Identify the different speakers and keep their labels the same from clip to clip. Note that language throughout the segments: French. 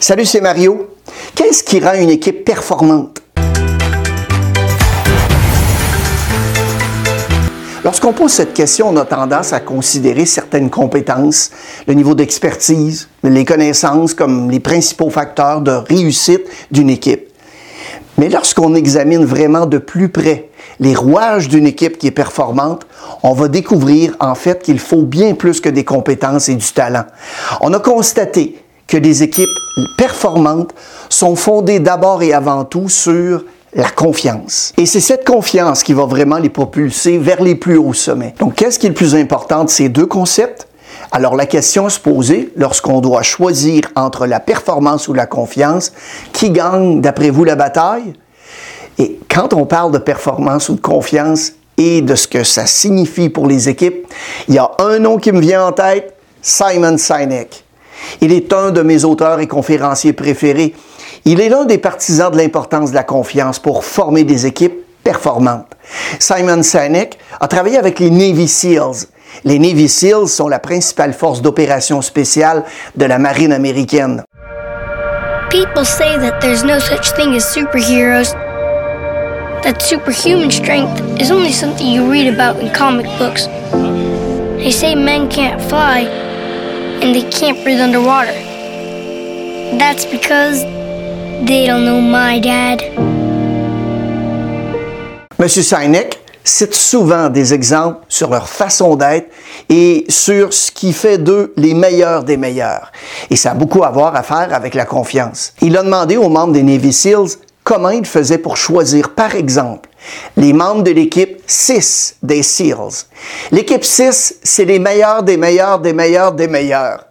Speaker 1: Salut, c'est Mario. Qu'est-ce qui rend une équipe performante? Lorsqu'on pose cette question, on a tendance à considérer certaines compétences, le niveau d'expertise, les connaissances comme les principaux facteurs de réussite d'une équipe. Mais lorsqu'on examine vraiment de plus près les rouages d'une équipe qui est performante, on va découvrir en fait qu'il faut bien plus que des compétences et du talent. On a constaté que les équipes performantes sont fondées d'abord et avant tout sur la confiance. Et c'est cette confiance qui va vraiment les propulser vers les plus hauts sommets. Donc, qu'est-ce qui est le plus important de ces deux concepts? Alors la question à se poser, lorsqu'on doit choisir entre la performance ou la confiance, qui gagne d'après vous la bataille? Et quand on parle de performance ou de confiance et de ce que ça signifie pour les équipes, il y a un nom qui me vient en tête, Simon Sinek. Il est un de mes auteurs et conférenciers préférés. Il est l'un des partisans de l'importance de la confiance pour former des équipes performantes. Simon Sinek a travaillé avec les Navy SEALs, les Navy SEALs sont la principale force d'opération spéciale de la marine américaine.
Speaker 2: People say that there's no such thing as superheroes. That superhuman strength is only something you read about in comic books. They say men can't fly and they can't breathe underwater. That's because they don't know my dad.
Speaker 1: Monsieur Sinek citent souvent des exemples sur leur façon d'être et sur ce qui fait d'eux les meilleurs des meilleurs. Et ça a beaucoup à voir à faire avec la confiance. Il a demandé aux membres des Navy SEALs comment ils faisaient pour choisir, par exemple, les membres de l'équipe 6 des SEALs. L'équipe 6, c'est les meilleurs des meilleurs des meilleurs des meilleurs.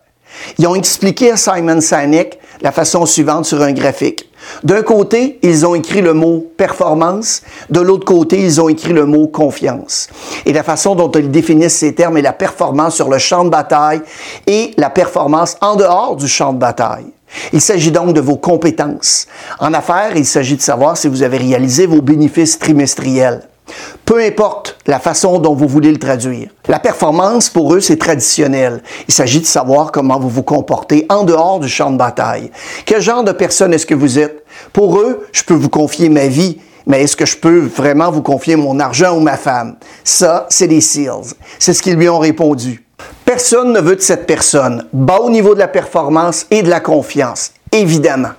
Speaker 1: Ils ont expliqué à Simon Sinek la façon suivante sur un graphique. D'un côté, ils ont écrit le mot performance, de l'autre côté, ils ont écrit le mot confiance. Et la façon dont ils définissent ces termes est la performance sur le champ de bataille et la performance en dehors du champ de bataille. Il s'agit donc de vos compétences. En affaires, il s'agit de savoir si vous avez réalisé vos bénéfices trimestriels. Peu importe la façon dont vous voulez le traduire. La performance, pour eux, c'est traditionnel. Il s'agit de savoir comment vous vous comportez en dehors du champ de bataille. Quel genre de personne est-ce que vous êtes? Pour eux, je peux vous confier ma vie, mais est-ce que je peux vraiment vous confier mon argent ou ma femme? Ça, c'est les SEALs. C'est ce qu'ils lui ont répondu. Personne ne veut de cette personne, bas au niveau de la performance et de la confiance, évidemment.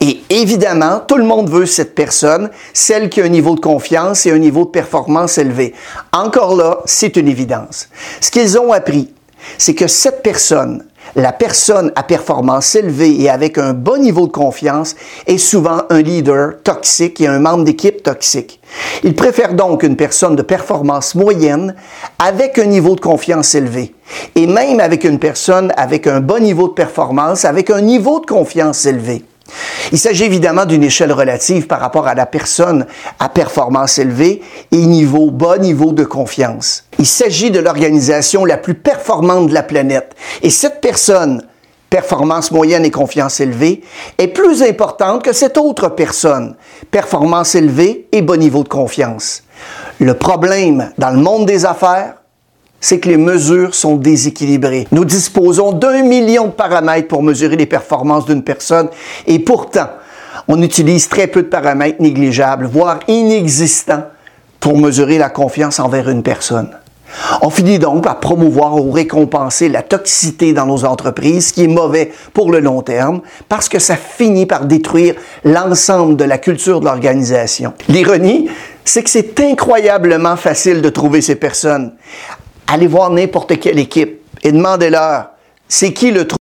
Speaker 1: Et évidemment, tout le monde veut cette personne, celle qui a un niveau de confiance et un niveau de performance élevé. Encore là, c'est une évidence. Ce qu'ils ont appris, c'est que cette personne, la personne à performance élevée et avec un bon niveau de confiance est souvent un leader toxique et un membre d'équipe toxique. Ils préfèrent donc une personne de performance moyenne avec un niveau de confiance élevé. Et même avec une personne avec un bon niveau de performance, avec un niveau de confiance élevé. Il s'agit évidemment d'une échelle relative par rapport à la personne à performance élevée et niveau bas niveau de confiance. Il s'agit de l'organisation la plus performante de la planète. Et cette personne, performance moyenne et confiance élevée, est plus importante que cette autre personne, performance élevée et bas niveau de confiance. Le problème dans le monde des affaires, c'est que les mesures sont déséquilibrées. Nous disposons d'un million de paramètres pour mesurer les performances d'une personne et pourtant, on utilise très peu de paramètres négligeables, voire inexistants, pour mesurer la confiance envers une personne. On finit donc par promouvoir ou récompenser la toxicité dans nos entreprises, ce qui est mauvais pour le long terme, parce que ça finit par détruire l'ensemble de la culture de l'organisation. L'ironie, c'est que c'est incroyablement facile de trouver ces personnes allez voir n'importe quelle équipe et demandez-leur, c'est qui le trou?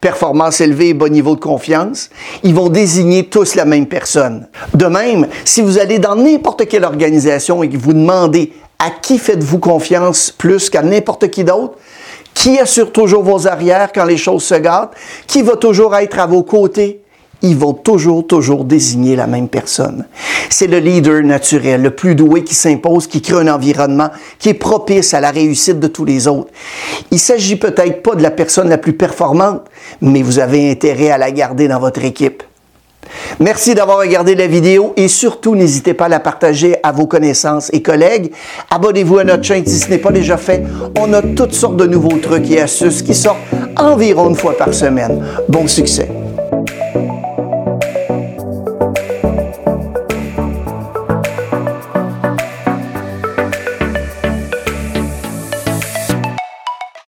Speaker 1: Performance élevée bon niveau de confiance, ils vont désigner tous la même personne. De même, si vous allez dans n'importe quelle organisation et que vous demandez à qui faites-vous confiance plus qu'à n'importe qui d'autre, qui assure toujours vos arrières quand les choses se gâtent, qui va toujours être à vos côtés, ils vont toujours, toujours désigner la même personne. C'est le leader naturel, le plus doué qui s'impose, qui crée un environnement qui est propice à la réussite de tous les autres. Il s'agit peut-être pas de la personne la plus performante, mais vous avez intérêt à la garder dans votre équipe. Merci d'avoir regardé la vidéo et surtout n'hésitez pas à la partager à vos connaissances et collègues. Abonnez-vous à notre chaîne si ce n'est pas déjà fait. On a toutes sortes de nouveaux trucs et astuces qui sortent environ une fois par semaine. Bon succès!